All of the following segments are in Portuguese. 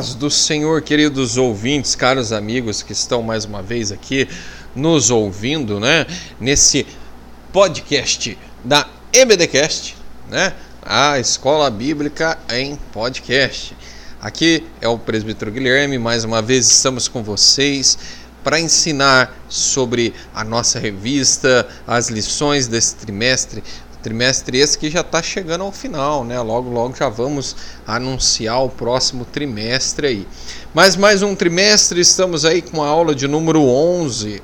paz do Senhor, queridos ouvintes, caros amigos que estão mais uma vez aqui nos ouvindo, né? Nesse podcast da EBDcast, né? A Escola Bíblica em Podcast. Aqui é o presbítero Guilherme, mais uma vez estamos com vocês para ensinar sobre a nossa revista, as lições desse trimestre, Trimestre esse que já está chegando ao final, né? Logo, logo já vamos anunciar o próximo trimestre aí. Mas mais um trimestre, estamos aí com a aula de número 11.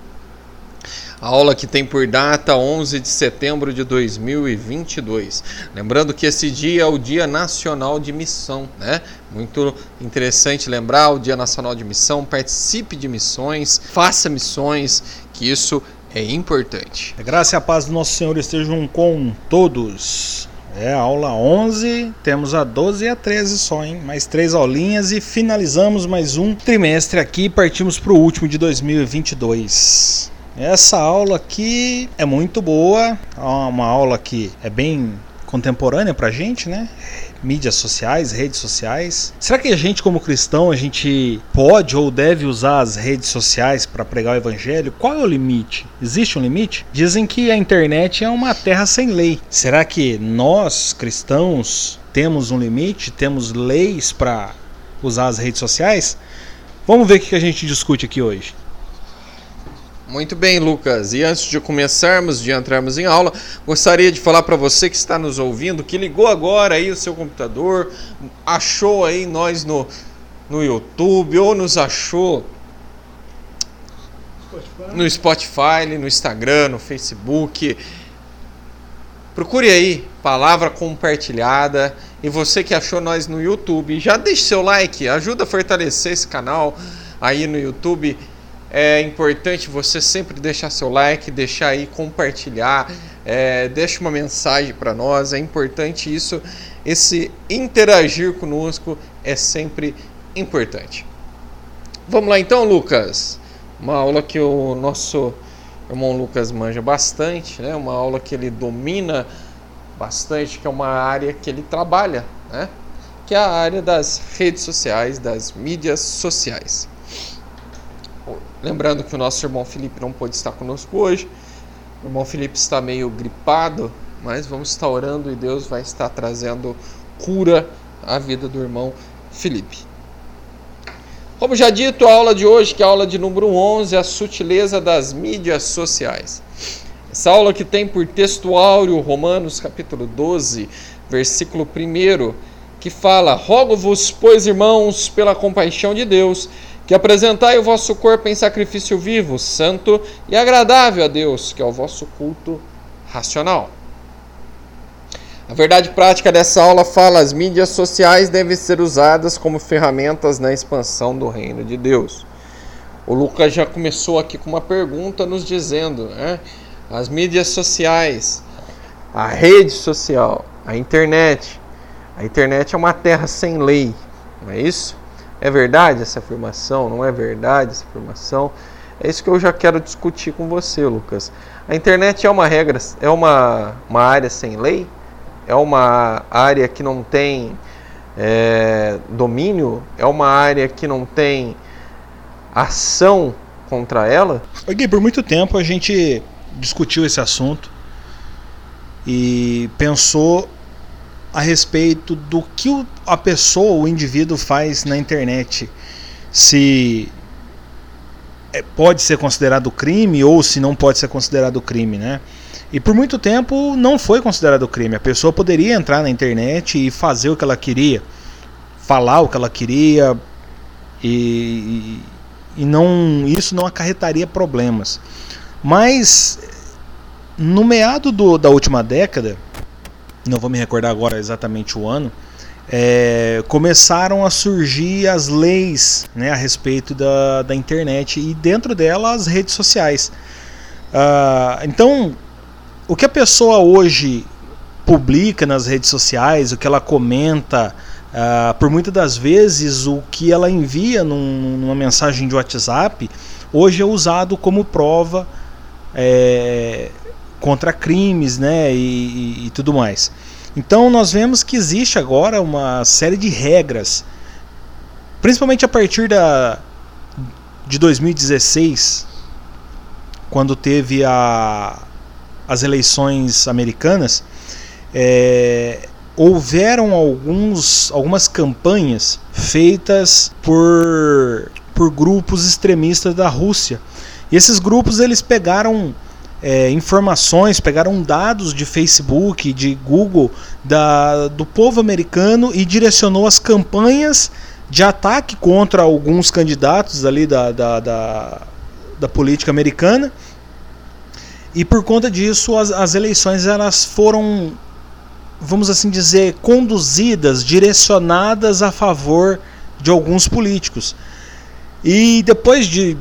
A aula que tem por data 11 de setembro de 2022. Lembrando que esse dia é o Dia Nacional de Missão, né? Muito interessante lembrar o Dia Nacional de Missão. Participe de missões, faça missões, que isso importante. A graça e a paz do nosso Senhor estejam com todos. É a aula 11, temos a 12 e a 13 só, hein? Mais três aulinhas e finalizamos mais um trimestre aqui e partimos para o último de 2022. Essa aula aqui é muito boa, é uma aula que é bem contemporânea para gente, né? Mídias sociais, redes sociais. Será que a gente, como cristão, a gente pode ou deve usar as redes sociais para pregar o evangelho? Qual é o limite? Existe um limite? Dizem que a internet é uma terra sem lei. Será que nós, cristãos, temos um limite? Temos leis para usar as redes sociais? Vamos ver o que a gente discute aqui hoje. Muito bem, Lucas. E antes de começarmos, de entrarmos em aula, gostaria de falar para você que está nos ouvindo, que ligou agora aí o seu computador, achou aí nós no, no YouTube ou nos achou no Spotify, no Instagram, no Facebook. Procure aí palavra compartilhada e você que achou nós no YouTube, já deixe seu like, ajuda a fortalecer esse canal aí no YouTube é importante você sempre deixar seu like, deixar aí compartilhar, é, deixa uma mensagem para nós. É importante isso. Esse interagir conosco é sempre importante. Vamos lá então, Lucas. Uma aula que o nosso irmão Lucas manja bastante, né? Uma aula que ele domina bastante, que é uma área que ele trabalha, né? Que é a área das redes sociais, das mídias sociais. Lembrando que o nosso irmão Felipe não pôde estar conosco hoje. O irmão Felipe está meio gripado, mas vamos estar orando e Deus vai estar trazendo cura à vida do irmão Felipe. Como já dito, a aula de hoje, que é a aula de número 11, a sutileza das mídias sociais. Essa aula que tem por textual Romanos capítulo 12, versículo 1, que fala: Rogo-vos, pois irmãos, pela compaixão de Deus, que apresentai o vosso corpo em sacrifício vivo, santo e agradável a Deus, que é o vosso culto racional. A verdade prática dessa aula fala: as mídias sociais devem ser usadas como ferramentas na expansão do reino de Deus. O Lucas já começou aqui com uma pergunta nos dizendo, né? As mídias sociais, a rede social, a internet. A internet é uma terra sem lei, não é isso? É verdade essa afirmação? Não é verdade essa afirmação? É isso que eu já quero discutir com você, Lucas. A internet é uma regra, é uma, uma área sem lei? É uma área que não tem é, domínio? É uma área que não tem ação contra ela? Gui, por muito tempo a gente discutiu esse assunto e pensou a respeito do que a pessoa, o indivíduo faz na internet. Se é, pode ser considerado crime ou se não pode ser considerado crime, né? E por muito tempo não foi considerado crime. A pessoa poderia entrar na internet e fazer o que ela queria, falar o que ela queria e, e não isso não acarretaria problemas. Mas no meado do, da última década, não vou me recordar agora exatamente o ano, é, começaram a surgir as leis né, a respeito da, da internet e dentro dela as redes sociais. Uh, então, o que a pessoa hoje publica nas redes sociais, o que ela comenta, uh, por muitas das vezes o que ela envia num, numa mensagem de WhatsApp, hoje é usado como prova é, contra crimes né, e, e, e tudo mais. Então nós vemos que existe agora uma série de regras, principalmente a partir da, de 2016, quando teve a, as eleições americanas, é, houveram alguns, algumas campanhas feitas por, por grupos extremistas da Rússia. E esses grupos eles pegaram é, informações, pegaram dados de Facebook, de Google, da, do povo americano e direcionou as campanhas de ataque contra alguns candidatos ali da, da, da, da política americana. E por conta disso, as, as eleições elas foram, vamos assim dizer, conduzidas, direcionadas a favor de alguns políticos. E depois de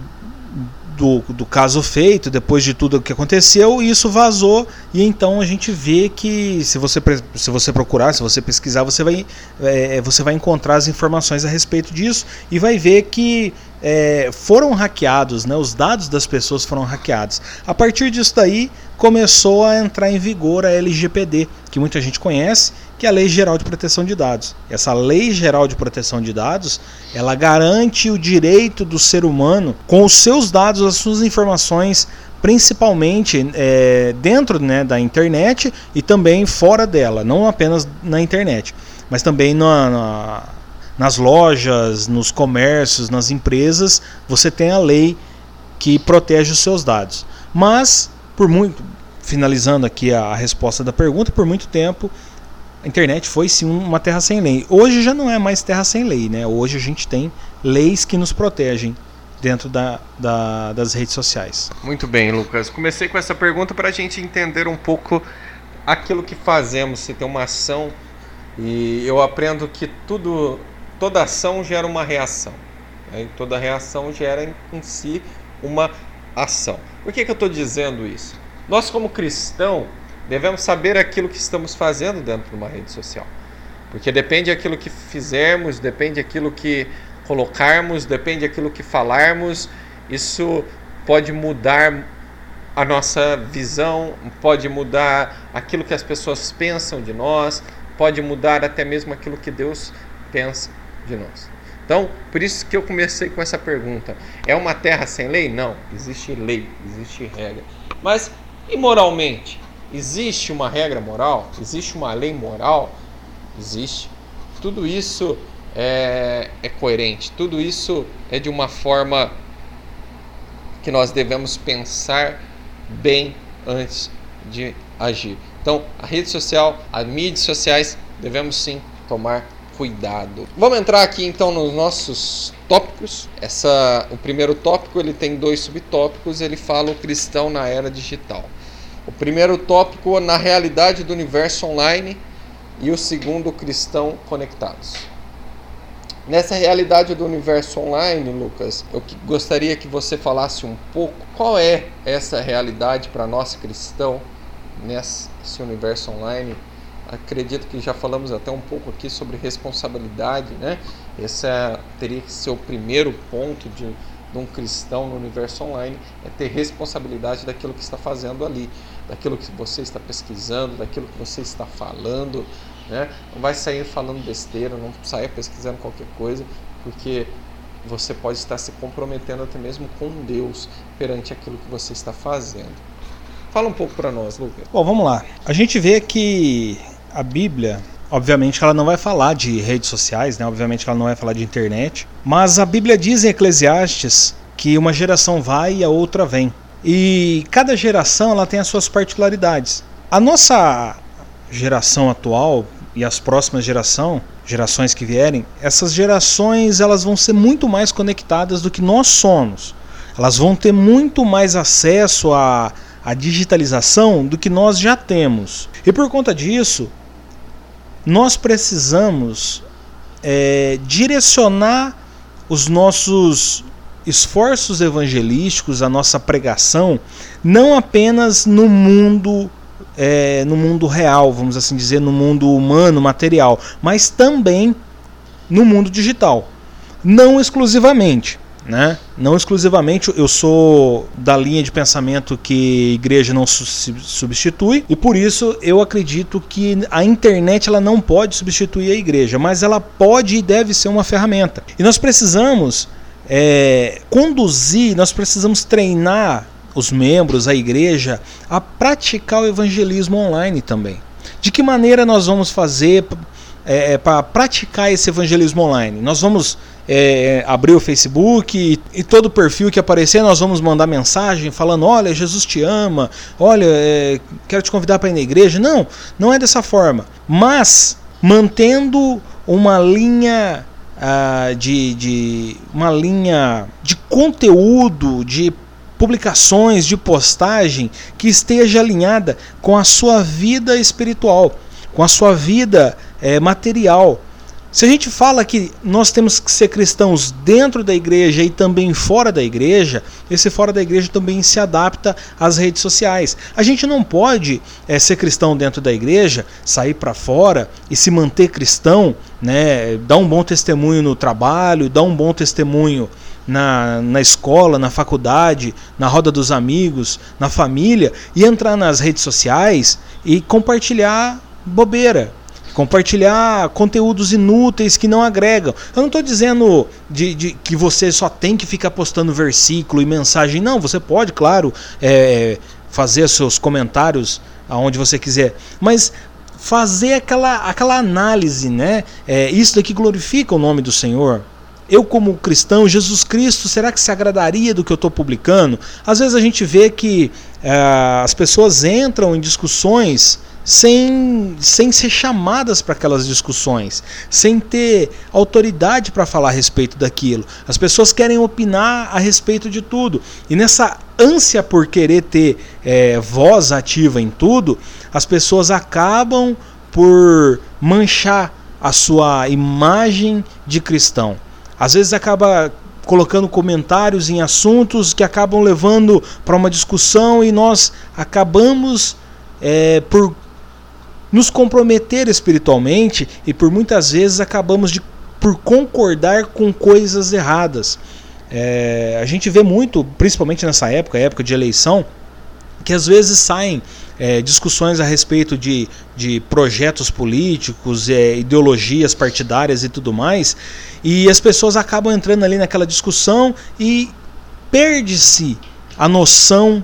do, do caso feito, depois de tudo o que aconteceu, isso vazou e então a gente vê que se você, se você procurar, se você pesquisar, você vai, é, você vai encontrar as informações a respeito disso e vai ver que é, foram hackeados, né, os dados das pessoas foram hackeados. A partir disso daí começou a entrar em vigor a LGPD, que muita gente conhece, que é a Lei Geral de Proteção de Dados. Essa Lei Geral de Proteção de Dados, ela garante o direito do ser humano com os seus dados, as suas informações, principalmente é, dentro né, da internet e também fora dela, não apenas na internet, mas também na, na, nas lojas, nos comércios, nas empresas, você tem a lei que protege os seus dados. Mas, por muito, finalizando aqui a, a resposta da pergunta, por muito tempo a internet foi sim uma terra sem lei. Hoje já não é mais terra sem lei, né? Hoje a gente tem leis que nos protegem dentro da, da, das redes sociais. Muito bem, Lucas. Comecei com essa pergunta para a gente entender um pouco aquilo que fazemos. Se tem uma ação e eu aprendo que tudo, toda ação gera uma reação. Né? Toda reação gera em, em si uma ação. Por que, que eu estou dizendo isso? Nós como cristão devemos saber aquilo que estamos fazendo dentro de uma rede social. Porque depende daquilo que fizermos, depende daquilo que colocarmos, depende daquilo que falarmos, isso pode mudar a nossa visão, pode mudar aquilo que as pessoas pensam de nós, pode mudar até mesmo aquilo que Deus pensa de nós. Então, por isso que eu comecei com essa pergunta. É uma terra sem lei? Não, existe lei, existe regra. Mas imoralmente, Existe uma regra moral? Existe uma lei moral? Existe. Tudo isso é, é coerente, tudo isso é de uma forma que nós devemos pensar bem antes de agir. Então, a rede social, as mídias sociais, devemos sim tomar cuidado. Vamos entrar aqui então nos nossos tópicos. Essa, o primeiro tópico ele tem dois subtópicos. Ele fala o cristão na era digital. O primeiro tópico na realidade do universo online e o segundo cristão conectados. Nessa realidade do universo online, Lucas, eu gostaria que você falasse um pouco qual é essa realidade para nós cristão nesse universo online. Acredito que já falamos até um pouco aqui sobre responsabilidade, né? Esse é, teria que ser o primeiro ponto de, de um cristão no universo online, é ter responsabilidade daquilo que está fazendo ali daquilo que você está pesquisando, daquilo que você está falando. Né? Não vai sair falando besteira, não saia pesquisando qualquer coisa, porque você pode estar se comprometendo até mesmo com Deus perante aquilo que você está fazendo. Fala um pouco para nós, Lucas. Bom, vamos lá. A gente vê que a Bíblia, obviamente ela não vai falar de redes sociais, né? Obviamente ela não vai falar de internet, mas a Bíblia diz em Eclesiastes que uma geração vai e a outra vem. E cada geração ela tem as suas particularidades. A nossa geração atual e as próximas geração, gerações que vierem, essas gerações elas vão ser muito mais conectadas do que nós somos. Elas vão ter muito mais acesso à, à digitalização do que nós já temos. E por conta disso, nós precisamos é, direcionar os nossos esforços evangelísticos, a nossa pregação, não apenas no mundo é, no mundo real, vamos assim dizer, no mundo humano, material, mas também no mundo digital. Não exclusivamente. né? Não exclusivamente, eu sou da linha de pensamento que igreja não su substitui e por isso eu acredito que a internet ela não pode substituir a igreja, mas ela pode e deve ser uma ferramenta. E nós precisamos é, conduzir, nós precisamos treinar os membros, a igreja, a praticar o evangelismo online também. De que maneira nós vamos fazer é, é para praticar esse evangelismo online? Nós vamos é, abrir o Facebook e, e, todo perfil que aparecer nós vamos mandar mensagem falando: olha, Jesus te ama, olha, é, quero te convidar para ir na igreja. Não, não é dessa forma. Mas mantendo uma linha ah, de, de uma linha de conteúdo, de publicações, de postagem que esteja alinhada com a sua vida espiritual, com a sua vida é, material. Se a gente fala que nós temos que ser cristãos dentro da igreja e também fora da igreja, esse fora da igreja também se adapta às redes sociais. A gente não pode é, ser cristão dentro da igreja, sair para fora e se manter cristão, né, dar um bom testemunho no trabalho, dar um bom testemunho na, na escola, na faculdade, na roda dos amigos, na família e entrar nas redes sociais e compartilhar bobeira compartilhar conteúdos inúteis que não agregam. Eu não estou dizendo de, de, que você só tem que ficar postando versículo e mensagem. Não, você pode, claro, é, fazer seus comentários aonde você quiser. Mas fazer aquela, aquela análise, né? É, isso daqui glorifica o nome do Senhor. Eu, como cristão, Jesus Cristo, será que se agradaria do que eu estou publicando? Às vezes a gente vê que é, as pessoas entram em discussões sem, sem ser chamadas para aquelas discussões, sem ter autoridade para falar a respeito daquilo. As pessoas querem opinar a respeito de tudo. E nessa ânsia por querer ter é, voz ativa em tudo, as pessoas acabam por manchar a sua imagem de cristão. Às vezes acaba colocando comentários em assuntos que acabam levando para uma discussão e nós acabamos é, por nos comprometer espiritualmente e por muitas vezes acabamos de, por concordar com coisas erradas. É, a gente vê muito, principalmente nessa época, época de eleição, que às vezes saem é, discussões a respeito de, de projetos políticos, é, ideologias partidárias e tudo mais, e as pessoas acabam entrando ali naquela discussão e perde-se a noção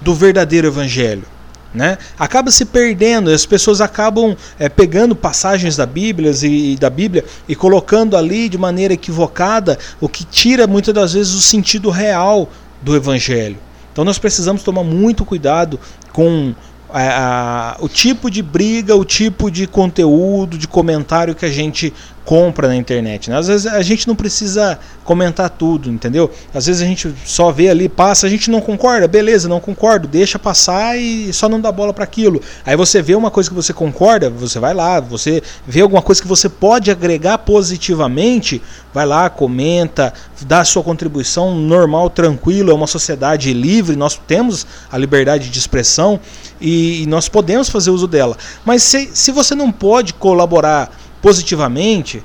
do verdadeiro evangelho. Né? Acaba se perdendo, as pessoas acabam é, pegando passagens da Bíblia, e, da Bíblia e colocando ali de maneira equivocada, o que tira muitas das vezes o sentido real do Evangelho. Então nós precisamos tomar muito cuidado com a, a, o tipo de briga, o tipo de conteúdo, de comentário que a gente compra na internet. Né? Às vezes a gente não precisa comentar tudo, entendeu? Às vezes a gente só vê ali, passa, a gente não concorda, beleza, não concordo, deixa passar e só não dá bola para aquilo. Aí você vê uma coisa que você concorda, você vai lá, você vê alguma coisa que você pode agregar positivamente, vai lá, comenta, dá a sua contribuição normal, tranquilo, é uma sociedade livre, nós temos a liberdade de expressão e, nós podemos fazer uso dela. Mas se, se você não pode colaborar positivamente,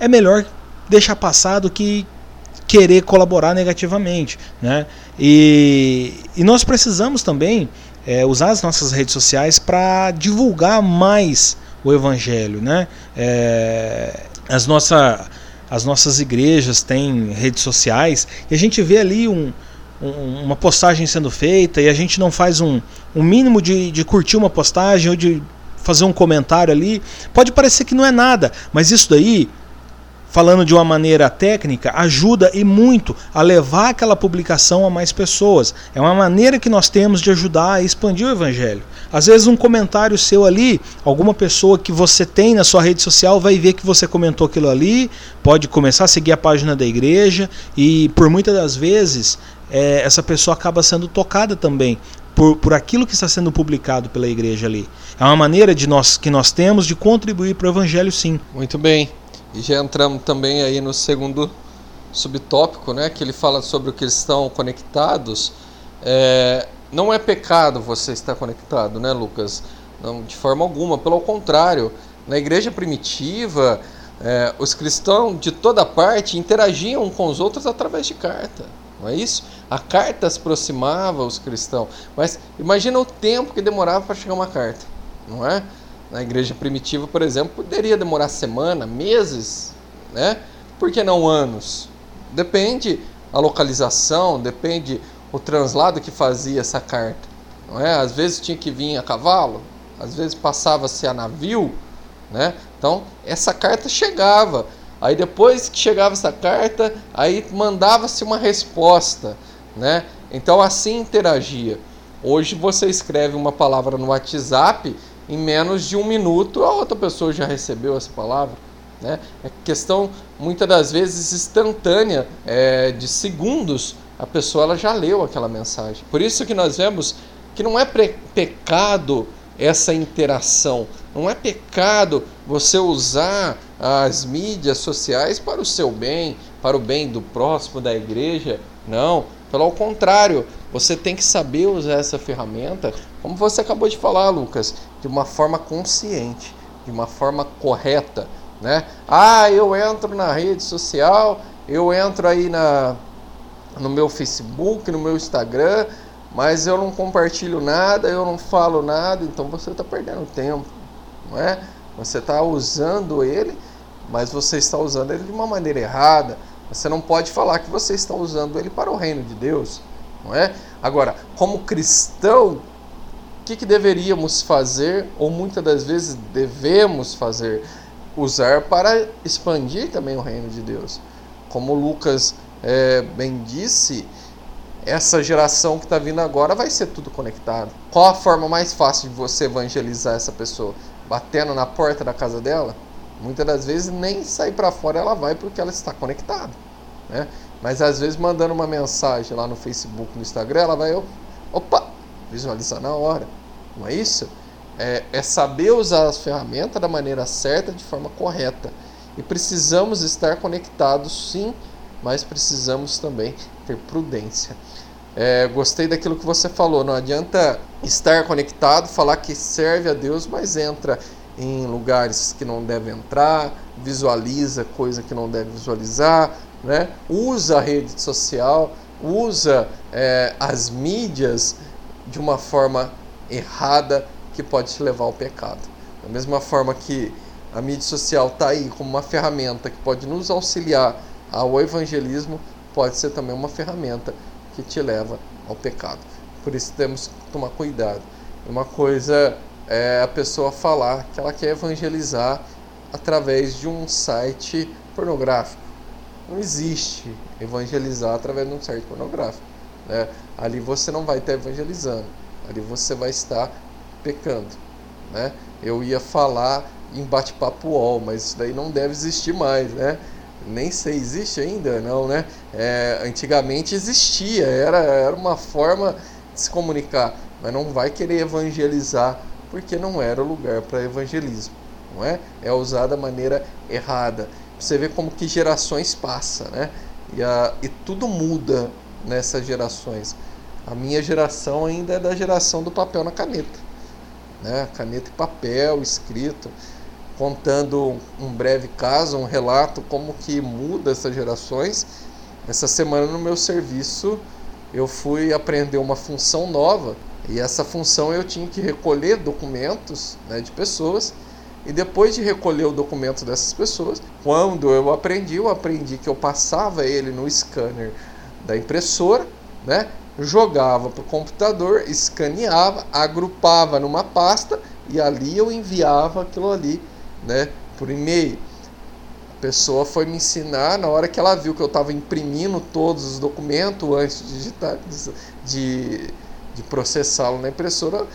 é melhor deixar passar do que querer colaborar negativamente. Né? E, e nós precisamos também é, usar as nossas redes sociais para divulgar mais o Evangelho. Né? É, as, nossa, as nossas igrejas têm redes sociais e a gente vê ali um, um, uma postagem sendo feita e a gente não faz um, um mínimo de, de curtir uma postagem ou de fazer um comentário ali. Pode parecer que não é nada, mas isso daí, falando de uma maneira técnica, ajuda e muito a levar aquela publicação a mais pessoas. É uma maneira que nós temos de ajudar a expandir o evangelho. Às vezes um comentário seu ali, alguma pessoa que você tem na sua rede social vai ver que você comentou aquilo ali, pode começar a seguir a página da igreja e por muitas das vezes é, essa pessoa acaba sendo tocada também por, por aquilo que está sendo publicado pela igreja ali. É uma maneira de nós que nós temos de contribuir para o evangelho, sim. Muito bem. E já entramos também aí no segundo subtópico, né, que ele fala sobre o que eles estão conectados. É, não é pecado você estar conectado, né, Lucas? Não, de forma alguma. Pelo contrário, na igreja primitiva, é, os cristãos de toda parte interagiam com os outros através de carta. Não é isso? A carta aproximava os cristãos. Mas imagina o tempo que demorava para chegar uma carta, não é? Na igreja primitiva, por exemplo, poderia demorar semana, meses, né? Por que não anos? Depende a localização, depende o translado que fazia essa carta. Não é? Às vezes tinha que vir a cavalo, às vezes passava-se a navio, né? Então, essa carta chegava. Aí depois que chegava essa carta, aí mandava-se uma resposta, né? Então assim interagia. Hoje você escreve uma palavra no WhatsApp, em menos de um minuto a outra pessoa já recebeu essa palavra. Né? É questão, muitas das vezes, instantânea, é, de segundos, a pessoa ela já leu aquela mensagem. Por isso que nós vemos que não é pecado essa interação, não é pecado você usar as mídias sociais para o seu bem, para o bem do próximo, da igreja. Não, pelo contrário, você tem que saber usar essa ferramenta, como você acabou de falar, Lucas, de uma forma consciente, de uma forma correta, né? Ah, eu entro na rede social, eu entro aí na no meu Facebook, no meu Instagram, mas eu não compartilho nada, eu não falo nada, então você está perdendo tempo, não é? Você está usando ele, mas você está usando ele de uma maneira errada. Você não pode falar que você está usando ele para o reino de Deus, não é? Agora, como cristão, o que, que deveríamos fazer, ou muitas das vezes devemos fazer? Usar para expandir também o reino de Deus. Como Lucas é, bem disse, essa geração que está vindo agora vai ser tudo conectado. Qual a forma mais fácil de você evangelizar essa pessoa? Batendo na porta da casa dela? Muitas das vezes nem sair para fora ela vai porque ela está conectada. Né? Mas às vezes mandando uma mensagem lá no Facebook, no Instagram, ela vai, opa, visualizar na hora. Não é isso? É, é saber usar as ferramentas da maneira certa, de forma correta. E precisamos estar conectados sim, mas precisamos também ter prudência. É, gostei daquilo que você falou. Não adianta estar conectado, falar que serve a Deus, mas entra em lugares que não deve entrar, visualiza coisa que não deve visualizar, né? usa a rede social, usa é, as mídias de uma forma errada que pode te levar ao pecado. Da mesma forma que a mídia social está aí como uma ferramenta que pode nos auxiliar ao evangelismo, pode ser também uma ferramenta que te leva ao pecado. Por isso temos que tomar cuidado. Uma coisa é a pessoa falar que ela quer evangelizar através de um site pornográfico. Não existe evangelizar através de um site pornográfico. Né? Ali você não vai estar evangelizando, ali você vai estar pecando. Né? Eu ia falar em bate-papo UOL, mas isso daí não deve existir mais, né? nem sei, existe ainda? Não, né? É, antigamente existia, era, era uma forma de se comunicar, mas não vai querer evangelizar porque não era o lugar para evangelismo, não é? É usar da maneira errada. Você vê como que gerações passam, né? E, a, e tudo muda nessas gerações. A minha geração ainda é da geração do papel na caneta, né? Caneta e papel, escrito contando um breve caso, um relato como que muda essas gerações. Essa semana no meu serviço eu fui aprender uma função nova e essa função eu tinha que recolher documentos né, de pessoas e depois de recolher o documento dessas pessoas, quando eu aprendi, eu aprendi que eu passava ele no scanner da impressora, né, jogava para o computador, escaneava, agrupava numa pasta e ali eu enviava aquilo ali né, por e-mail. A pessoa foi me ensinar na hora que ela viu que eu estava imprimindo todos os documentos antes de de, de processá-lo na impressora.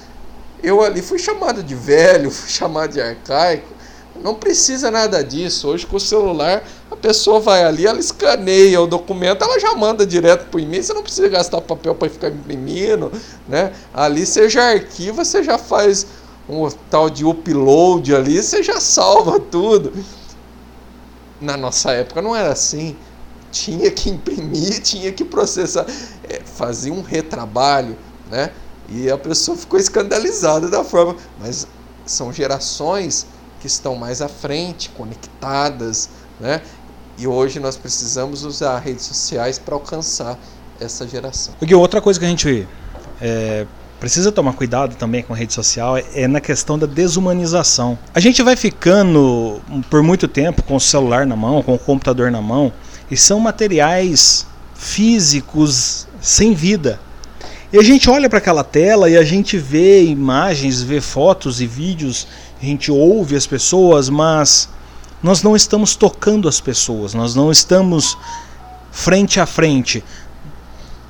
Eu ali fui chamado de velho, fui chamado de arcaico. Não precisa nada disso. Hoje com o celular a pessoa vai ali, ela escaneia o documento, ela já manda direto para o e-mail. Você não precisa gastar papel para ficar imprimindo, né? Ali você já arquiva, você já faz um tal de upload ali, você já salva tudo. Na nossa época não era assim. Tinha que imprimir, tinha que processar, é, fazia um retrabalho, né? E a pessoa ficou escandalizada da forma. Mas são gerações que estão mais à frente, conectadas, né? E hoje nós precisamos usar redes sociais para alcançar essa geração. Porque outra coisa que a gente é, precisa tomar cuidado também com a rede social é, é na questão da desumanização. A gente vai ficando por muito tempo com o celular na mão, com o computador na mão, e são materiais físicos sem vida. E a gente olha para aquela tela e a gente vê imagens, vê fotos e vídeos, a gente ouve as pessoas, mas nós não estamos tocando as pessoas, nós não estamos frente a frente.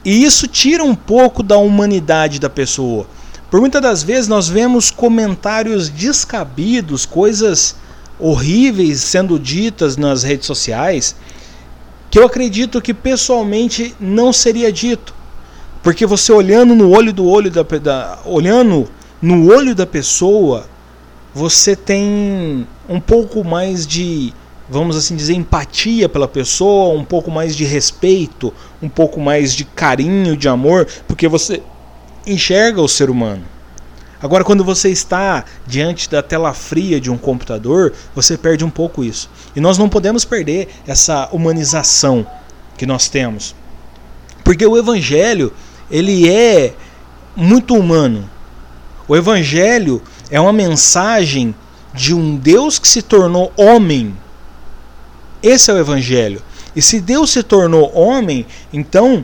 E isso tira um pouco da humanidade da pessoa. Por muitas das vezes nós vemos comentários descabidos, coisas horríveis sendo ditas nas redes sociais, que eu acredito que pessoalmente não seria dito. Porque você olhando no olho do olho da, da olhando no olho da pessoa, você tem um pouco mais de, vamos assim dizer, empatia pela pessoa, um pouco mais de respeito, um pouco mais de carinho, de amor, porque você enxerga o ser humano. Agora, quando você está diante da tela fria de um computador, você perde um pouco isso. E nós não podemos perder essa humanização que nós temos. Porque o evangelho, ele é muito humano. O evangelho é uma mensagem de um Deus que se tornou homem. Esse é o Evangelho. E se Deus se tornou homem, então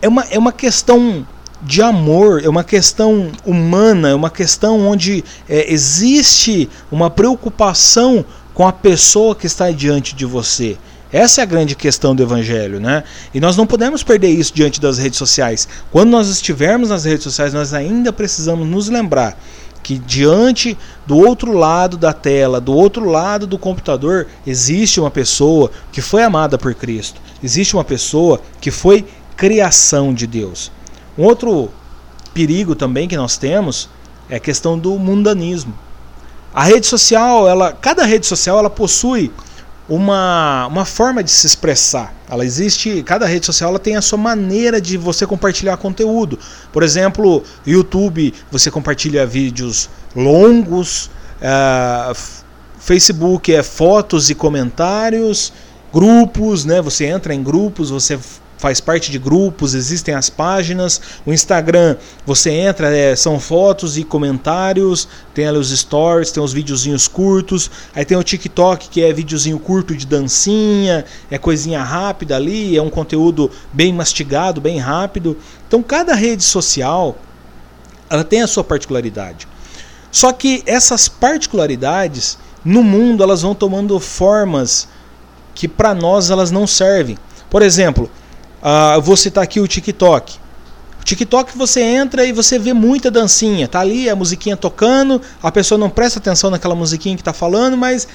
é uma, é uma questão de amor, é uma questão humana, é uma questão onde é, existe uma preocupação com a pessoa que está diante de você. Essa é a grande questão do Evangelho, né? E nós não podemos perder isso diante das redes sociais. Quando nós estivermos nas redes sociais, nós ainda precisamos nos lembrar que diante do outro lado da tela, do outro lado do computador, existe uma pessoa que foi amada por Cristo. Existe uma pessoa que foi criação de Deus. Um outro perigo também que nós temos é a questão do mundanismo. A rede social, ela, cada rede social ela possui uma, uma forma de se expressar. Ela existe, cada rede social ela tem a sua maneira de você compartilhar conteúdo. Por exemplo, YouTube, você compartilha vídeos longos, uh, Facebook é fotos e comentários, grupos, né? Você entra em grupos, você faz parte de grupos, existem as páginas. O Instagram, você entra, é, são fotos e comentários, tem ali os stories, tem os videozinhos curtos. Aí tem o TikTok, que é videozinho curto de dancinha, é coisinha rápida ali, é um conteúdo bem mastigado, bem rápido. Então cada rede social, ela tem a sua particularidade. Só que essas particularidades no mundo elas vão tomando formas que para nós elas não servem. Por exemplo, Uh, vou citar aqui o TikTok. O TikTok você entra e você vê muita dancinha. Tá ali a musiquinha tocando, a pessoa não presta atenção naquela musiquinha que tá falando, mas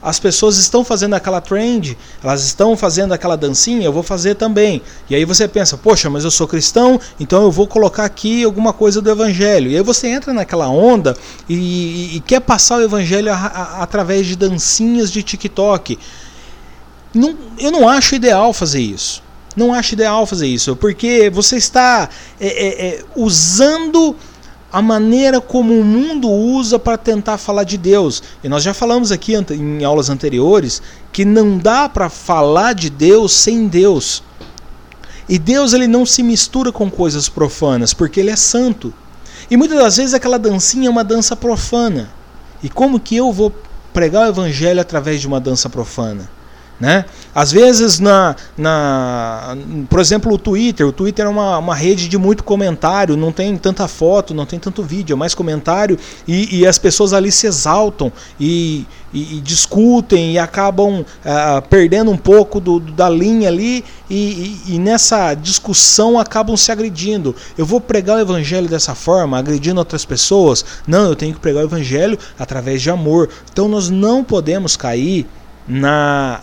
as pessoas estão fazendo aquela trend, elas estão fazendo aquela dancinha, eu vou fazer também. E aí você pensa, poxa, mas eu sou cristão, então eu vou colocar aqui alguma coisa do evangelho. E aí você entra naquela onda e, e, e quer passar o evangelho a, a, através de dancinhas de TikTok. Não, eu não acho ideal fazer isso. Não acho ideal fazer isso, porque você está é, é, é, usando a maneira como o mundo usa para tentar falar de Deus. E nós já falamos aqui em aulas anteriores que não dá para falar de Deus sem Deus. E Deus ele não se mistura com coisas profanas, porque ele é santo. E muitas das vezes aquela dancinha é uma dança profana. E como que eu vou pregar o evangelho através de uma dança profana? Né? Às vezes, na, na, por exemplo, o Twitter. O Twitter é uma, uma rede de muito comentário, não tem tanta foto, não tem tanto vídeo, é mais comentário e, e as pessoas ali se exaltam e, e, e discutem e acabam uh, perdendo um pouco do, da linha ali e, nessa discussão acabam se agredindo. Eu vou pregar o evangelho dessa forma, agredindo outras pessoas? Não, eu tenho que pregar o evangelho através de amor. Então nós não podemos cair na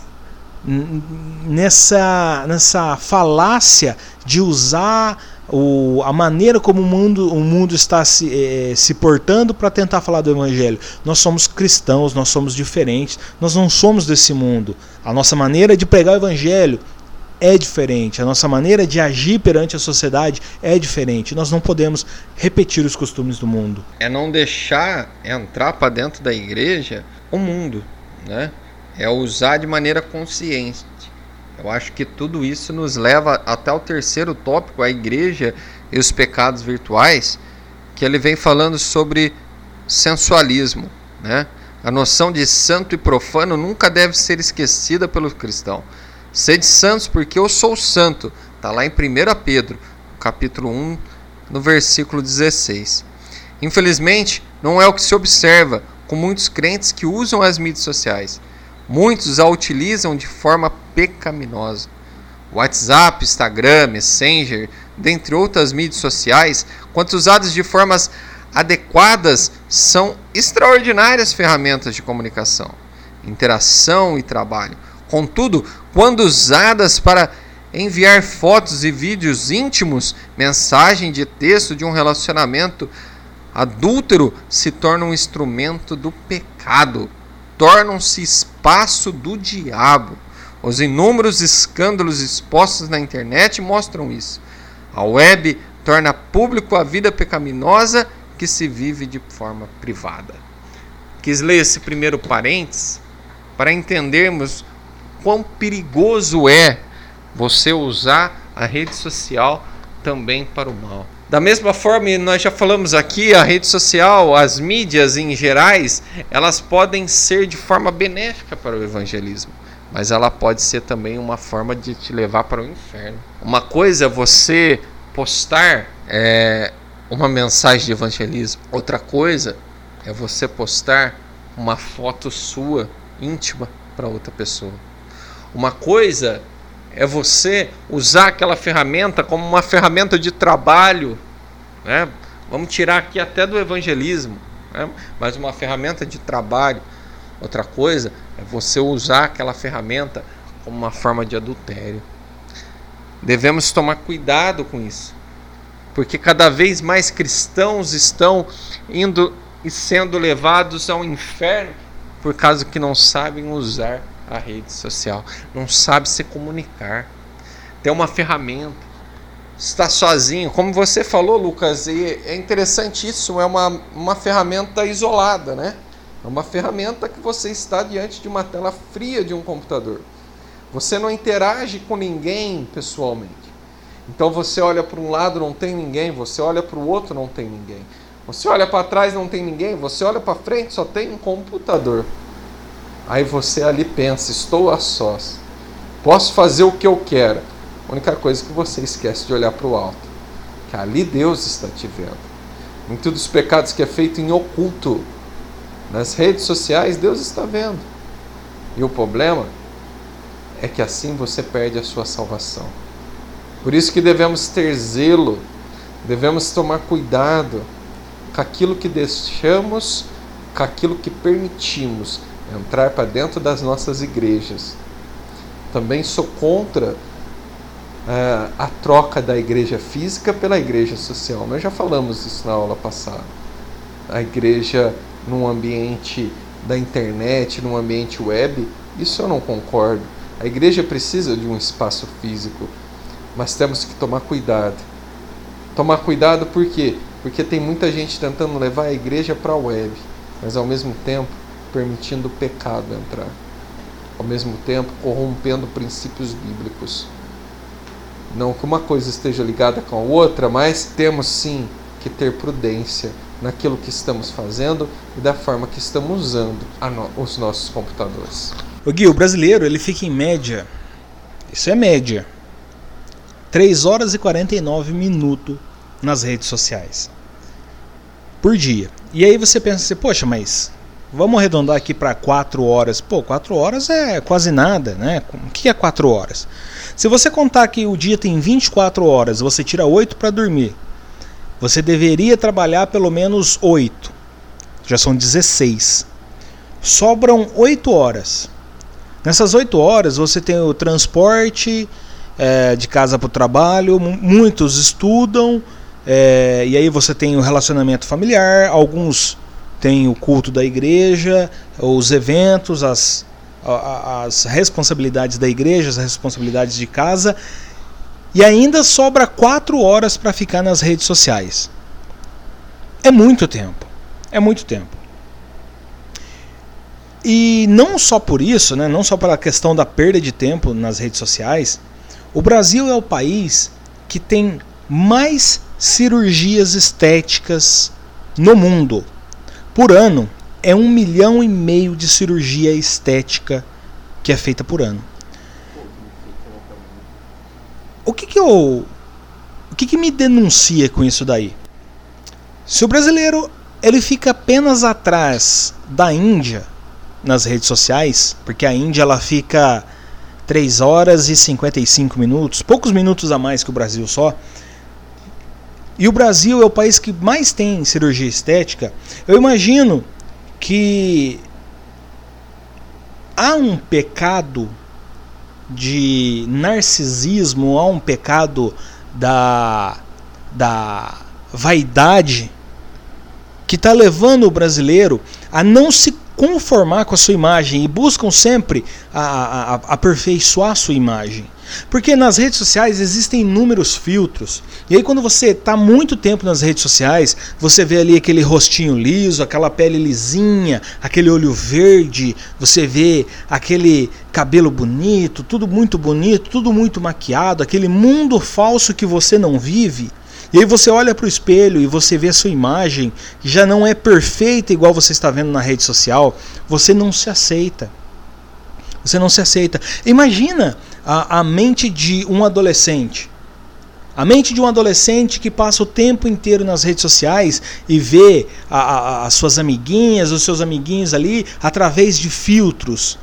nessa, nessa falácia de usar o, a maneira como o mundo, o mundo está se, eh, se portando para tentar falar do Evangelho. Nós somos cristãos, nós somos diferentes, nós não somos desse mundo. A nossa maneira de pregar o Evangelho é diferente, a nossa maneira de agir perante a sociedade é diferente. Nós não podemos repetir os costumes do mundo. É não deixar entrar para dentro da igreja o mundo, né? É usar de maneira consciente. Eu acho que tudo isso nos leva até o terceiro tópico, a igreja e os pecados virtuais, que ele vem falando sobre sensualismo, né? A noção de santo e profano nunca deve ser esquecida pelo cristão. Sede santos porque eu sou santo. Está lá em 1 Pedro, capítulo 1, no versículo 16. Infelizmente, não é o que se observa com muitos crentes que usam as mídias sociais. Muitos a utilizam de forma pecaminosa. WhatsApp, Instagram, Messenger, dentre outras mídias sociais, quando usadas de formas adequadas, são extraordinárias ferramentas de comunicação, interação e trabalho. Contudo, quando usadas para enviar fotos e vídeos íntimos, mensagem de texto de um relacionamento adúltero, se torna um instrumento do pecado, tornam-se espaço do diabo. Os inúmeros escândalos expostos na internet mostram isso. A web torna público a vida pecaminosa que se vive de forma privada. Quis ler esse primeiro parênteses para entendermos quão perigoso é você usar a rede social também para o mal. Da mesma forma, nós já falamos aqui, a rede social, as mídias em gerais, elas podem ser de forma benéfica para o evangelismo, mas ela pode ser também uma forma de te levar para o inferno. Uma coisa é você postar é, uma mensagem de evangelismo. Outra coisa é você postar uma foto sua íntima para outra pessoa. Uma coisa é você usar aquela ferramenta como uma ferramenta de trabalho, né? Vamos tirar aqui até do evangelismo, né? mas uma ferramenta de trabalho. Outra coisa é você usar aquela ferramenta como uma forma de adultério. Devemos tomar cuidado com isso porque cada vez mais cristãos estão indo e sendo levados ao inferno por causa que não sabem usar a rede social, não sabem se comunicar. Tem uma ferramenta, está sozinho, como você falou, Lucas, e é interessante isso, é uma, uma ferramenta isolada, né? É uma ferramenta que você está diante de uma tela fria de um computador. Você não interage com ninguém pessoalmente. Então você olha para um lado, não tem ninguém, você olha para o outro, não tem ninguém. Você olha para trás, não tem ninguém, você olha para frente, só tem um computador. Aí você ali pensa, estou a sós. Posso fazer o que eu quero. A única coisa é que você esquece de olhar para o alto, que ali Deus está te vendo. Muitos dos pecados que é feito em oculto, nas redes sociais, Deus está vendo. E o problema é que assim você perde a sua salvação. Por isso que devemos ter zelo, devemos tomar cuidado com aquilo que deixamos, com aquilo que permitimos entrar para dentro das nossas igrejas. Também sou contra uh, a troca da igreja física pela igreja social. Nós já falamos isso na aula passada. A igreja num ambiente da internet, num ambiente web, isso eu não concordo. A igreja precisa de um espaço físico mas temos que tomar cuidado. Tomar cuidado por quê? Porque tem muita gente tentando levar a igreja para a web, mas ao mesmo tempo permitindo o pecado entrar. Ao mesmo tempo corrompendo princípios bíblicos. Não que uma coisa esteja ligada com a outra, mas temos sim que ter prudência naquilo que estamos fazendo e da forma que estamos usando no os nossos computadores. O Gui, o brasileiro ele fica em média, isso é média, 3 horas e 49 minutos nas redes sociais por dia. E aí você pensa assim, poxa, mas vamos arredondar aqui para 4 horas. Pô, 4 horas é quase nada, né? O que é 4 horas? Se você contar que o dia tem 24 horas, você tira 8 para dormir. Você deveria trabalhar pelo menos 8. Já são 16. Sobram 8 horas. Nessas 8 horas você tem o transporte, é, de casa para o trabalho, muitos estudam, é, e aí você tem o relacionamento familiar, alguns têm o culto da igreja, os eventos, as, as responsabilidades da igreja, as responsabilidades de casa, e ainda sobra quatro horas para ficar nas redes sociais. É muito tempo. É muito tempo. E não só por isso, né, não só pela questão da perda de tempo nas redes sociais, o Brasil é o país que tem mais cirurgias estéticas no mundo. Por ano, é um milhão e meio de cirurgia estética que é feita por ano. O que que eu, o que que me denuncia com isso daí? Se o brasileiro ele fica apenas atrás da Índia nas redes sociais, porque a Índia ela fica 3 horas e 55 minutos, poucos minutos a mais que o Brasil só. E o Brasil é o país que mais tem cirurgia estética. Eu imagino que há um pecado de narcisismo, há um pecado da, da vaidade que está levando o brasileiro a não se conformar com a sua imagem e buscam sempre a, a, a aperfeiçoar a sua imagem. Porque nas redes sociais existem inúmeros filtros. E aí, quando você está muito tempo nas redes sociais, você vê ali aquele rostinho liso, aquela pele lisinha, aquele olho verde, você vê aquele cabelo bonito, tudo muito bonito, tudo muito maquiado, aquele mundo falso que você não vive. E aí você olha para o espelho e você vê a sua imagem, já não é perfeita igual você está vendo na rede social, você não se aceita. Você não se aceita. Imagina a, a mente de um adolescente. A mente de um adolescente que passa o tempo inteiro nas redes sociais e vê a, a, as suas amiguinhas, os seus amiguinhos ali através de filtros.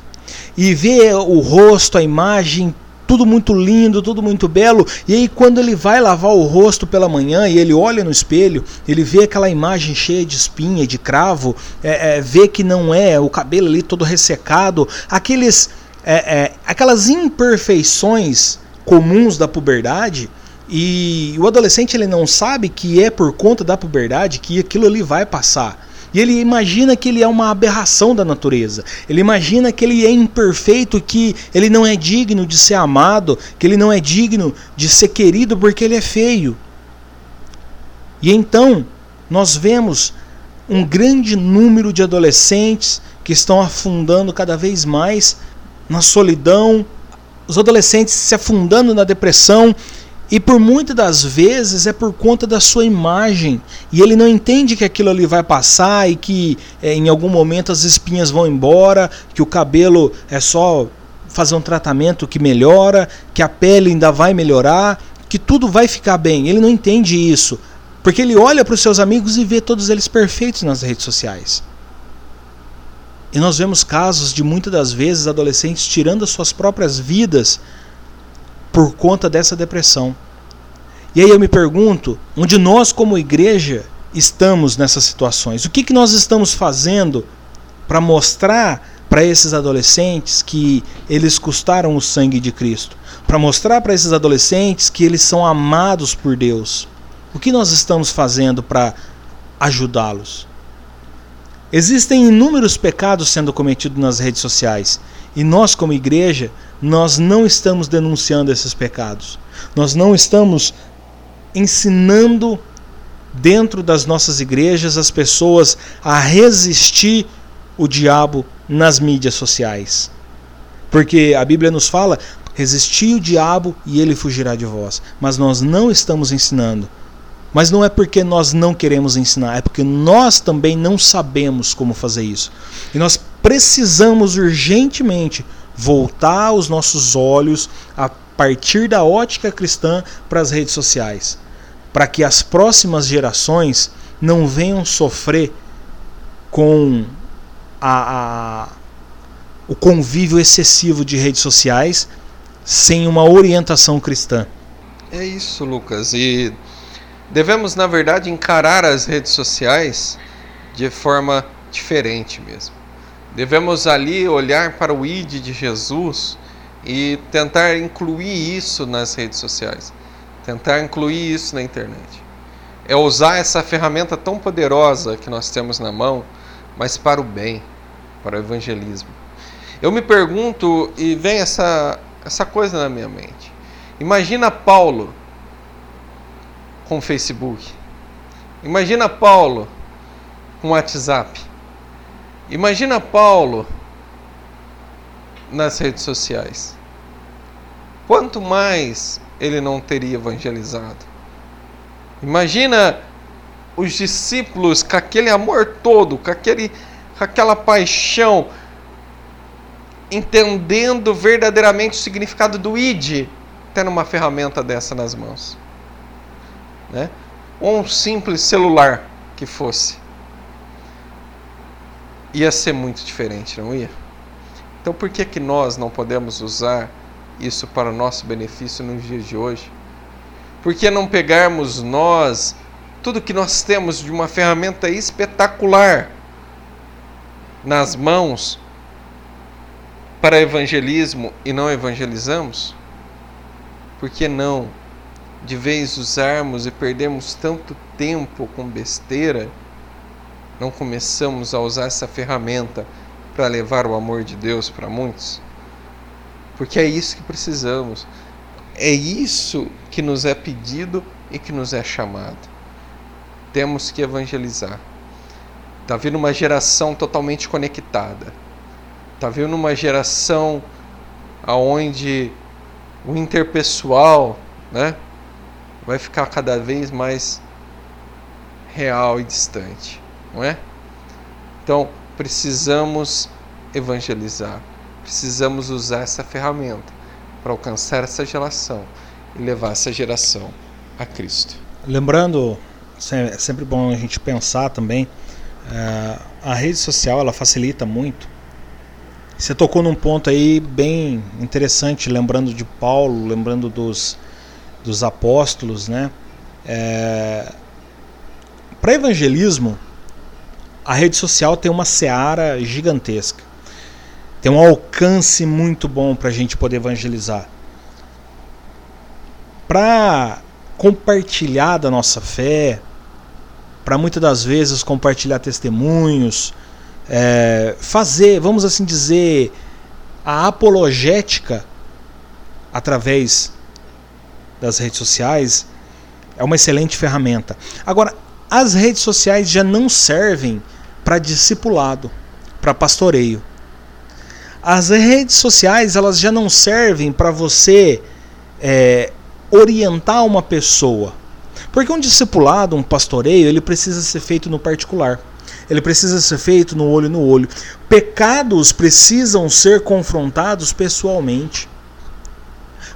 E vê o rosto, a imagem tudo muito lindo, tudo muito belo. E aí, quando ele vai lavar o rosto pela manhã e ele olha no espelho, ele vê aquela imagem cheia de espinha, de cravo, é, é, vê que não é, o cabelo ali todo ressecado, aqueles, é, é aquelas imperfeições comuns da puberdade. E o adolescente ele não sabe que é por conta da puberdade que aquilo ali vai passar. E ele imagina que ele é uma aberração da natureza. Ele imagina que ele é imperfeito, que ele não é digno de ser amado, que ele não é digno de ser querido porque ele é feio. E então nós vemos um grande número de adolescentes que estão afundando cada vez mais na solidão, os adolescentes se afundando na depressão e por muitas das vezes é por conta da sua imagem. E ele não entende que aquilo ali vai passar e que é, em algum momento as espinhas vão embora, que o cabelo é só fazer um tratamento que melhora, que a pele ainda vai melhorar, que tudo vai ficar bem. Ele não entende isso. Porque ele olha para os seus amigos e vê todos eles perfeitos nas redes sociais. E nós vemos casos de muitas das vezes adolescentes tirando as suas próprias vidas por conta dessa depressão. E aí eu me pergunto, onde nós como igreja estamos nessas situações? O que, que nós estamos fazendo para mostrar para esses adolescentes que eles custaram o sangue de Cristo? Para mostrar para esses adolescentes que eles são amados por Deus? O que nós estamos fazendo para ajudá-los? Existem inúmeros pecados sendo cometidos nas redes sociais e nós, como igreja, nós não estamos denunciando esses pecados. Nós não estamos ensinando dentro das nossas igrejas as pessoas a resistir o diabo nas mídias sociais. Porque a Bíblia nos fala: resistir o diabo e ele fugirá de vós. Mas nós não estamos ensinando. Mas não é porque nós não queremos ensinar, é porque nós também não sabemos como fazer isso. E nós precisamos urgentemente voltar os nossos olhos a partir da ótica cristã para as redes sociais, para que as próximas gerações não venham sofrer com a, a, o convívio excessivo de redes sociais sem uma orientação cristã. É isso, Lucas. E devemos, na verdade, encarar as redes sociais de forma diferente mesmo. Devemos ali olhar para o ID de Jesus e tentar incluir isso nas redes sociais, tentar incluir isso na internet. É usar essa ferramenta tão poderosa que nós temos na mão, mas para o bem, para o evangelismo. Eu me pergunto e vem essa, essa coisa na minha mente. Imagina Paulo com Facebook. Imagina Paulo com WhatsApp. Imagina Paulo nas redes sociais. Quanto mais ele não teria evangelizado. Imagina os discípulos com aquele amor todo, com, aquele, com aquela paixão, entendendo verdadeiramente o significado do ID, tendo uma ferramenta dessa nas mãos. Né? Ou um simples celular que fosse. Ia ser muito diferente, não ia? Então por que, que nós não podemos usar isso para o nosso benefício nos dias de hoje? Por que não pegarmos nós tudo que nós temos de uma ferramenta espetacular nas mãos para evangelismo e não evangelizamos? Por que não, de vez usarmos e perdermos tanto tempo com besteira, não começamos a usar essa ferramenta para levar o amor de Deus para muitos? Porque é isso que precisamos. É isso que nos é pedido e que nos é chamado temos que evangelizar. Está vindo uma geração totalmente conectada. Está vindo uma geração aonde o interpessoal, né, vai ficar cada vez mais real e distante, não é? Então, precisamos evangelizar. Precisamos usar essa ferramenta para alcançar essa geração e levar essa geração a Cristo. Lembrando é sempre bom a gente pensar também. É, a rede social ela facilita muito. Você tocou num ponto aí bem interessante, lembrando de Paulo, lembrando dos, dos apóstolos, né? É, Para evangelismo, a rede social tem uma seara gigantesca. Tem um alcance muito bom para a gente poder evangelizar. Para compartilhar da nossa fé, para muitas das vezes compartilhar testemunhos, é, fazer, vamos assim dizer, a apologética através das redes sociais é uma excelente ferramenta. Agora, as redes sociais já não servem para discipulado, para pastoreio. As redes sociais elas já não servem para você é, orientar uma pessoa porque um discipulado, um pastoreio, ele precisa ser feito no particular. Ele precisa ser feito no olho no olho. Pecados precisam ser confrontados pessoalmente.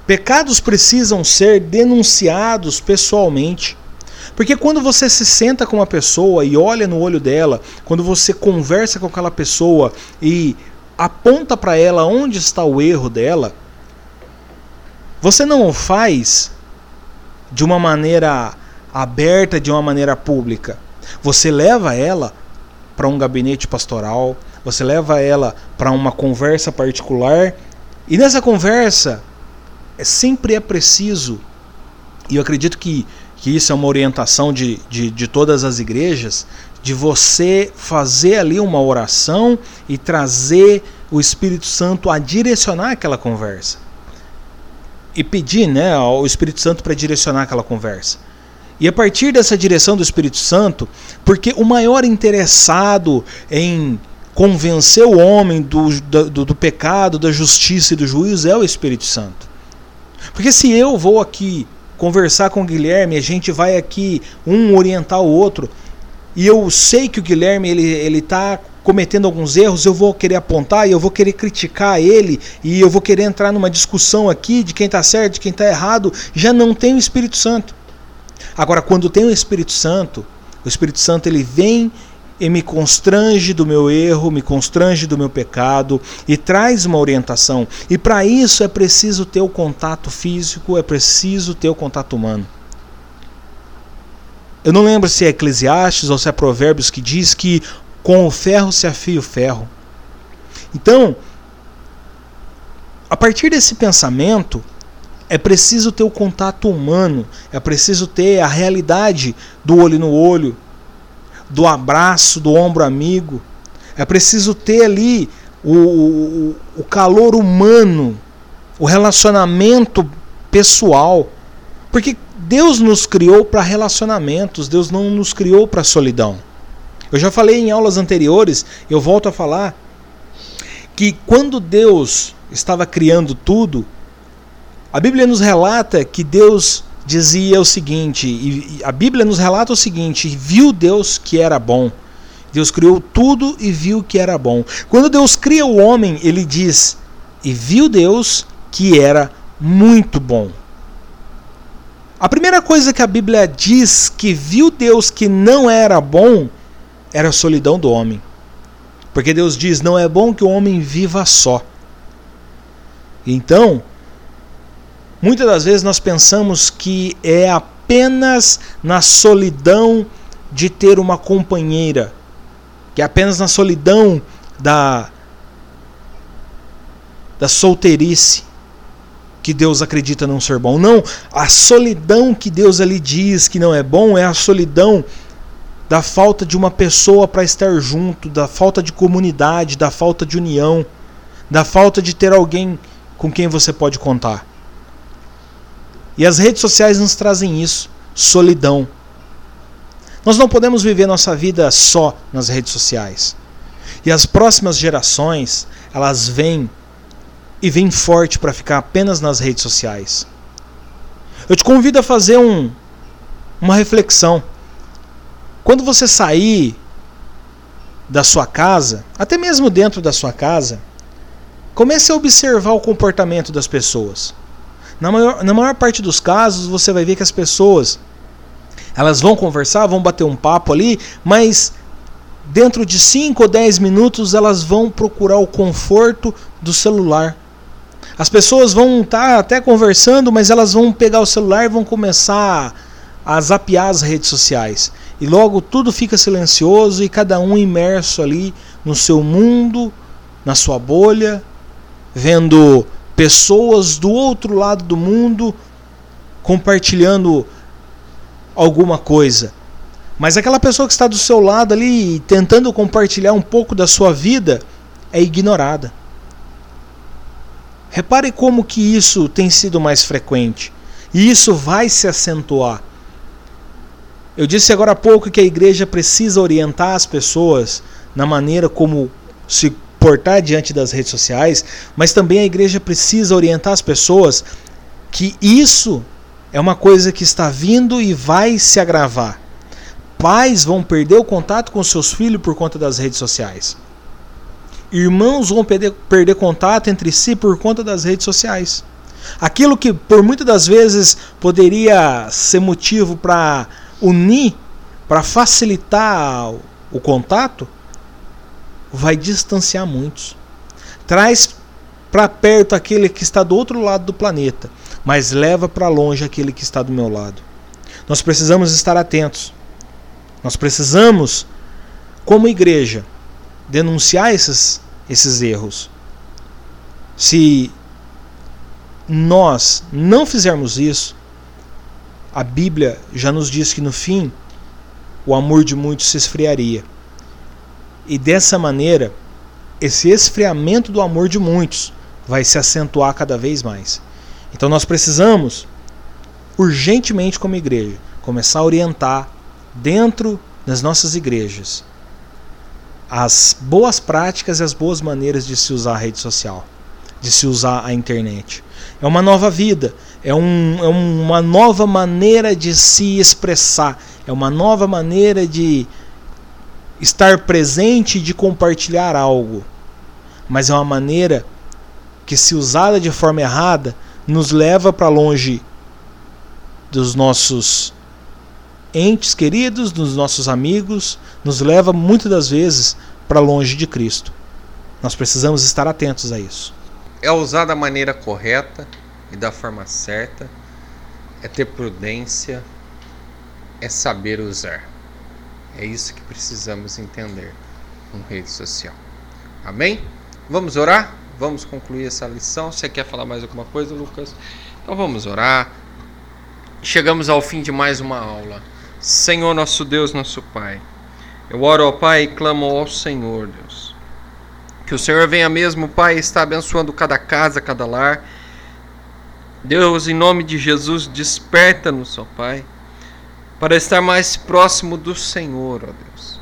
Pecados precisam ser denunciados pessoalmente. Porque quando você se senta com uma pessoa e olha no olho dela, quando você conversa com aquela pessoa e aponta para ela onde está o erro dela, você não o faz de uma maneira aberta de uma maneira pública. Você leva ela para um gabinete pastoral, você leva ela para uma conversa particular, e nessa conversa é, sempre é preciso, e eu acredito que, que isso é uma orientação de, de, de todas as igrejas, de você fazer ali uma oração e trazer o Espírito Santo a direcionar aquela conversa. E pedir né, ao Espírito Santo para direcionar aquela conversa. E a partir dessa direção do Espírito Santo, porque o maior interessado em convencer o homem do, do, do, pecado, da justiça e do juízo é o Espírito Santo. Porque se eu vou aqui conversar com o Guilherme, a gente vai aqui um orientar o outro, e eu sei que o Guilherme ele ele está cometendo alguns erros, eu vou querer apontar e eu vou querer criticar ele e eu vou querer entrar numa discussão aqui de quem está certo, de quem está errado, já não tem o Espírito Santo. Agora, quando tem o Espírito Santo, o Espírito Santo ele vem e me constrange do meu erro, me constrange do meu pecado e traz uma orientação. E para isso é preciso ter o contato físico, é preciso ter o contato humano. Eu não lembro se é Eclesiastes ou se é Provérbios que diz que com o ferro se afia o ferro. Então, a partir desse pensamento, é preciso ter o contato humano, é preciso ter a realidade do olho no olho, do abraço, do ombro amigo. É preciso ter ali o, o, o calor humano, o relacionamento pessoal. Porque Deus nos criou para relacionamentos, Deus não nos criou para solidão. Eu já falei em aulas anteriores, eu volto a falar, que quando Deus estava criando tudo, a Bíblia nos relata que Deus dizia o seguinte, e a Bíblia nos relata o seguinte: viu Deus que era bom. Deus criou tudo e viu que era bom. Quando Deus cria o homem, ele diz: e viu Deus que era muito bom. A primeira coisa que a Bíblia diz que viu Deus que não era bom era a solidão do homem. Porque Deus diz: não é bom que o homem viva só. Então, muitas das vezes nós pensamos que é apenas na solidão de ter uma companheira, que é apenas na solidão da da solteirice que Deus acredita não ser bom. Não, a solidão que Deus ali diz que não é bom é a solidão da falta de uma pessoa para estar junto, da falta de comunidade, da falta de união, da falta de ter alguém com quem você pode contar. E as redes sociais nos trazem isso, solidão. Nós não podemos viver nossa vida só nas redes sociais. E as próximas gerações, elas vêm e vêm forte para ficar apenas nas redes sociais. Eu te convido a fazer um, uma reflexão. Quando você sair da sua casa, até mesmo dentro da sua casa, comece a observar o comportamento das pessoas. Na maior, na maior parte dos casos, você vai ver que as pessoas elas vão conversar, vão bater um papo ali, mas dentro de 5 ou 10 minutos elas vão procurar o conforto do celular. As pessoas vão estar tá até conversando, mas elas vão pegar o celular e vão começar a zapear as redes sociais. E logo tudo fica silencioso e cada um imerso ali no seu mundo, na sua bolha, vendo pessoas do outro lado do mundo compartilhando alguma coisa. Mas aquela pessoa que está do seu lado ali tentando compartilhar um pouco da sua vida é ignorada. Repare como que isso tem sido mais frequente. E isso vai se acentuar. Eu disse agora há pouco que a igreja precisa orientar as pessoas na maneira como se portar diante das redes sociais, mas também a igreja precisa orientar as pessoas que isso é uma coisa que está vindo e vai se agravar. Pais vão perder o contato com seus filhos por conta das redes sociais. Irmãos vão perder, perder contato entre si por conta das redes sociais. Aquilo que por muitas das vezes poderia ser motivo para unir, para facilitar o contato, vai distanciar muitos. Traz para perto aquele que está do outro lado do planeta mas leva para longe aquele que está do meu lado. Nós precisamos estar atentos. Nós precisamos, como igreja, denunciar esses, esses erros. Se nós não fizermos isso, a Bíblia já nos diz que no fim o amor de muitos se esfriaria. E dessa maneira, esse esfriamento do amor de muitos vai se acentuar cada vez mais. Então nós precisamos, urgentemente como igreja, começar a orientar dentro das nossas igrejas as boas práticas e as boas maneiras de se usar a rede social, de se usar a internet. É uma nova vida, é, um, é uma nova maneira de se expressar, é uma nova maneira de estar presente de compartilhar algo. Mas é uma maneira que, se usada de forma errada, nos leva para longe dos nossos entes queridos, dos nossos amigos, nos leva muitas das vezes para longe de Cristo. Nós precisamos estar atentos a isso. É usar da maneira correta e da forma certa, é ter prudência, é saber usar. É isso que precisamos entender com rede social. Amém? Vamos orar? vamos concluir essa lição. Você quer falar mais alguma coisa, Lucas? Então vamos orar. Chegamos ao fim de mais uma aula. Senhor, nosso Deus, nosso Pai. Eu oro ao Pai e clamo ao Senhor, Deus. Que o Senhor venha mesmo, Pai, estar abençoando cada casa, cada lar. Deus, em nome de Jesus, desperta-nos, ó Pai, para estar mais próximo do Senhor, ó Deus.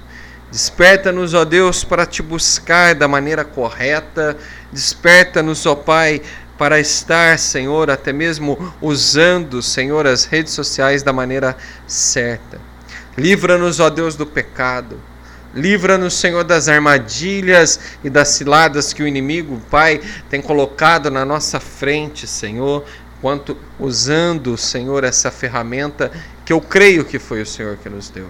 Desperta-nos, ó Deus, para te buscar da maneira correta. Desperta-nos, ó Pai, para estar, Senhor, até mesmo usando, Senhor, as redes sociais da maneira certa. Livra-nos, ó Deus, do pecado. Livra-nos, Senhor, das armadilhas e das ciladas que o inimigo, Pai, tem colocado na nossa frente, Senhor, quanto usando, Senhor, essa ferramenta que eu creio que foi o Senhor que nos deu.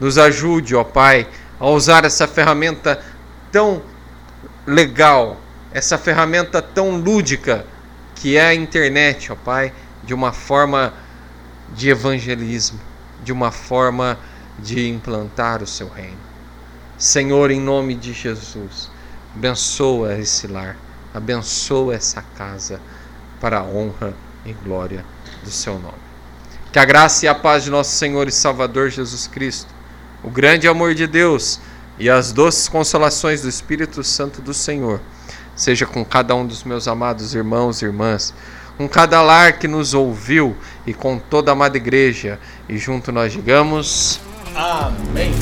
Nos ajude, ó Pai, a usar essa ferramenta tão legal, essa ferramenta tão lúdica que é a internet, ó Pai, de uma forma de evangelismo, de uma forma de implantar o seu reino. Senhor, em nome de Jesus, abençoa esse lar, abençoa essa casa para a honra e glória do seu nome. Que a graça e a paz de nosso Senhor e Salvador Jesus Cristo, o grande amor de Deus e as doces consolações do Espírito Santo do Senhor seja com cada um dos meus amados irmãos e irmãs, com cada lar que nos ouviu e com toda a amada igreja, e junto nós digamos: Amém.